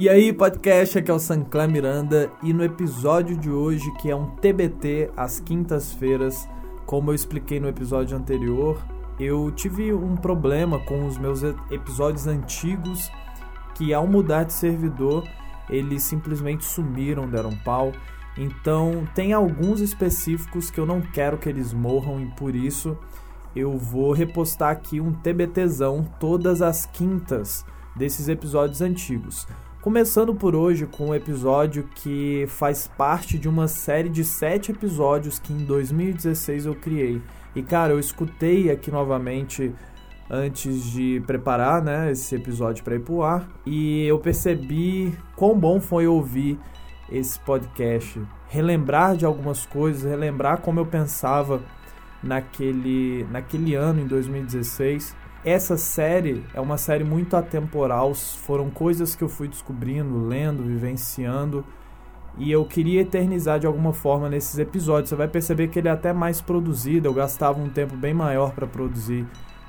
E aí, podcast, aqui é o Sancler Miranda e no episódio de hoje, que é um TBT às quintas-feiras, como eu expliquei no episódio anterior, eu tive um problema com os meus episódios antigos que ao mudar de servidor, eles simplesmente sumiram, deram pau. Então, tem alguns específicos que eu não quero que eles morram e por isso eu vou repostar aqui um TBTzão todas as quintas desses episódios antigos. Começando por hoje com um episódio que faz parte de uma série de sete episódios que em 2016 eu criei. E cara, eu escutei aqui novamente antes de preparar né, esse episódio para ir pro ar. E eu percebi quão bom foi ouvir esse podcast, relembrar de algumas coisas, relembrar como eu pensava naquele, naquele ano, em 2016 essa série é uma série muito atemporal, foram coisas que eu fui descobrindo, lendo, vivenciando, e eu queria eternizar de alguma forma nesses episódios. Você vai perceber que ele é até mais produzido, eu gastava um tempo bem maior para produzir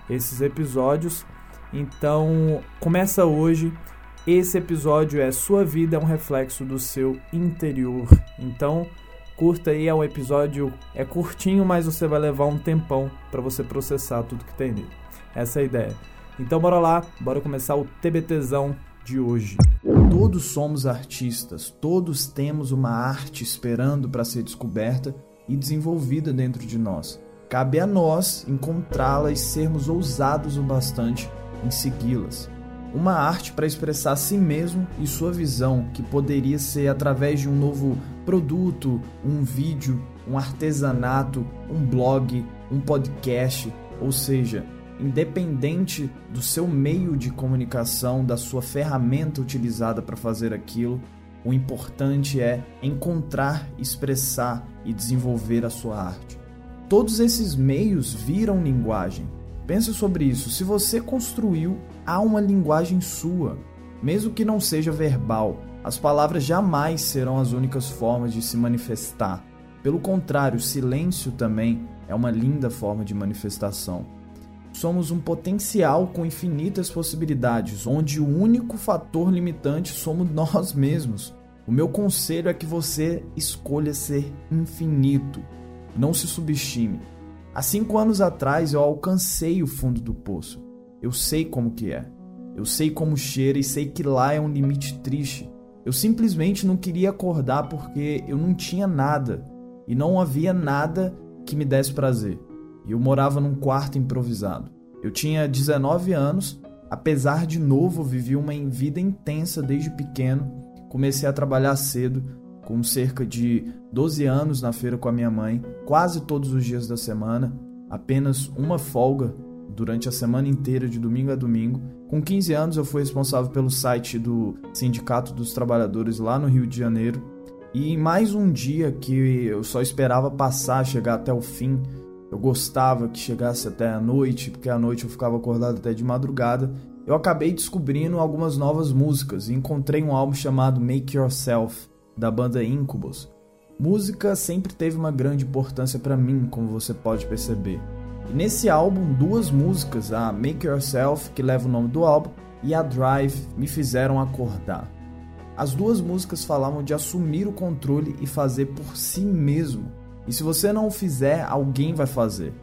esses episódios. Então, começa hoje. Esse episódio é Sua vida é um reflexo do seu interior. Então, curta aí, é um episódio é curtinho, mas você vai levar um tempão para você processar tudo que tem nele. Essa é a ideia. Então bora lá, bora começar o TBTzão de hoje. Todos somos artistas, todos temos uma arte esperando para ser descoberta e desenvolvida dentro de nós. Cabe a nós encontrá-la e sermos ousados o bastante em segui-las. Uma arte para expressar si mesmo e sua visão, que poderia ser através de um novo produto, um vídeo, um artesanato, um blog, um podcast, ou seja, independente do seu meio de comunicação, da sua ferramenta utilizada para fazer aquilo, o importante é encontrar, expressar e desenvolver a sua arte. Todos esses meios viram linguagem. Pense sobre isso. Se você construiu, há uma linguagem sua, mesmo que não seja verbal. As palavras jamais serão as únicas formas de se manifestar. Pelo contrário, silêncio também é uma linda forma de manifestação. Somos um potencial com infinitas possibilidades, onde o único fator limitante somos nós mesmos. O meu conselho é que você escolha ser infinito. Não se subestime. Há cinco anos atrás eu alcancei o fundo do poço. Eu sei como que é. Eu sei como cheira e sei que lá é um limite triste. Eu simplesmente não queria acordar porque eu não tinha nada e não havia nada que me desse prazer e eu morava num quarto improvisado. Eu tinha 19 anos, apesar de novo, vivi uma vida intensa desde pequeno. Comecei a trabalhar cedo, com cerca de 12 anos na feira com a minha mãe, quase todos os dias da semana, apenas uma folga durante a semana inteira, de domingo a domingo. Com 15 anos, eu fui responsável pelo site do Sindicato dos Trabalhadores lá no Rio de Janeiro. E mais um dia que eu só esperava passar, chegar até o fim, eu gostava que chegasse até a noite, porque à noite eu ficava acordado até de madrugada. Eu acabei descobrindo algumas novas músicas e encontrei um álbum chamado Make Yourself, da banda Incubus. Música sempre teve uma grande importância para mim, como você pode perceber. E nesse álbum, duas músicas, a Make Yourself, que leva o nome do álbum, e a Drive, me fizeram acordar. As duas músicas falavam de assumir o controle e fazer por si mesmo e se você não o fizer, alguém vai fazer.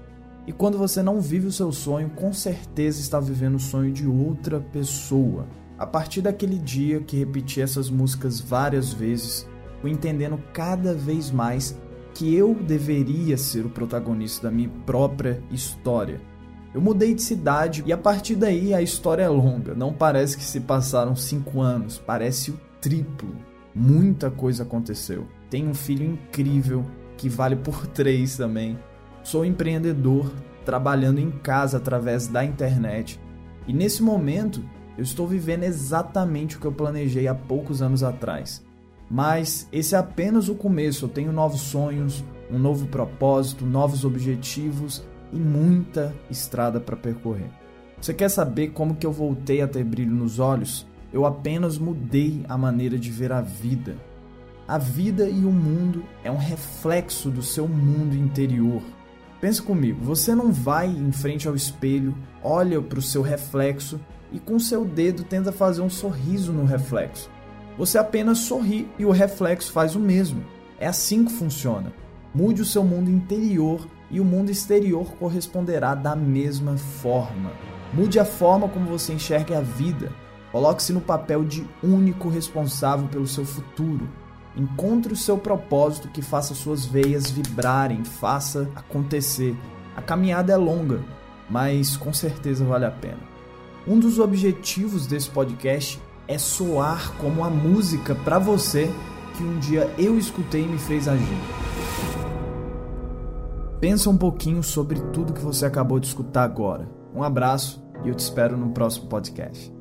E quando você não vive o seu sonho, com certeza está vivendo o sonho de outra pessoa. A partir daquele dia que repeti essas músicas várias vezes, fui entendendo cada vez mais que eu deveria ser o protagonista da minha própria história. Eu mudei de cidade e a partir daí a história é longa. Não parece que se passaram cinco anos, parece o triplo. Muita coisa aconteceu. Tenho um filho incrível, que vale por três também. Sou empreendedor, trabalhando em casa através da internet. E nesse momento, eu estou vivendo exatamente o que eu planejei há poucos anos atrás. Mas esse é apenas o começo. Eu tenho novos sonhos, um novo propósito, novos objetivos e muita estrada para percorrer. Você quer saber como que eu voltei a ter brilho nos olhos? Eu apenas mudei a maneira de ver a vida. A vida e o mundo é um reflexo do seu mundo interior. Pensa comigo, você não vai em frente ao espelho, olha para o seu reflexo e com seu dedo tenta fazer um sorriso no reflexo. Você apenas sorri e o reflexo faz o mesmo. É assim que funciona. Mude o seu mundo interior e o mundo exterior corresponderá da mesma forma. Mude a forma como você enxerga a vida. Coloque-se no papel de único responsável pelo seu futuro. Encontre o seu propósito que faça suas veias vibrarem, faça acontecer. A caminhada é longa, mas com certeza vale a pena. Um dos objetivos desse podcast é soar como a música para você que um dia eu escutei e me fez agir. Pensa um pouquinho sobre tudo que você acabou de escutar agora. Um abraço e eu te espero no próximo podcast.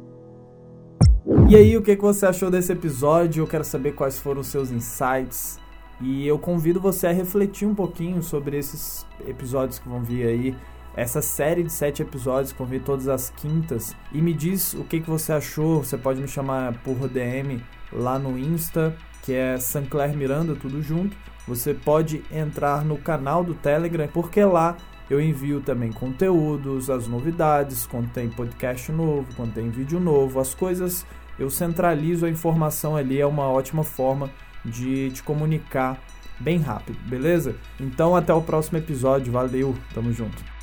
E aí, o que você achou desse episódio? Eu quero saber quais foram os seus insights. E eu convido você a refletir um pouquinho sobre esses episódios que vão vir aí. Essa série de sete episódios que vão vir todas as quintas. E me diz o que você achou. Você pode me chamar por DM lá no Insta, que é Sancler Miranda, tudo junto você pode entrar no canal do Telegram, porque lá eu envio também conteúdos, as novidades, quando tem podcast novo, quando tem vídeo novo, as coisas eu centralizo a informação ali, é uma ótima forma de te comunicar bem rápido, beleza? Então até o próximo episódio, valeu, tamo junto.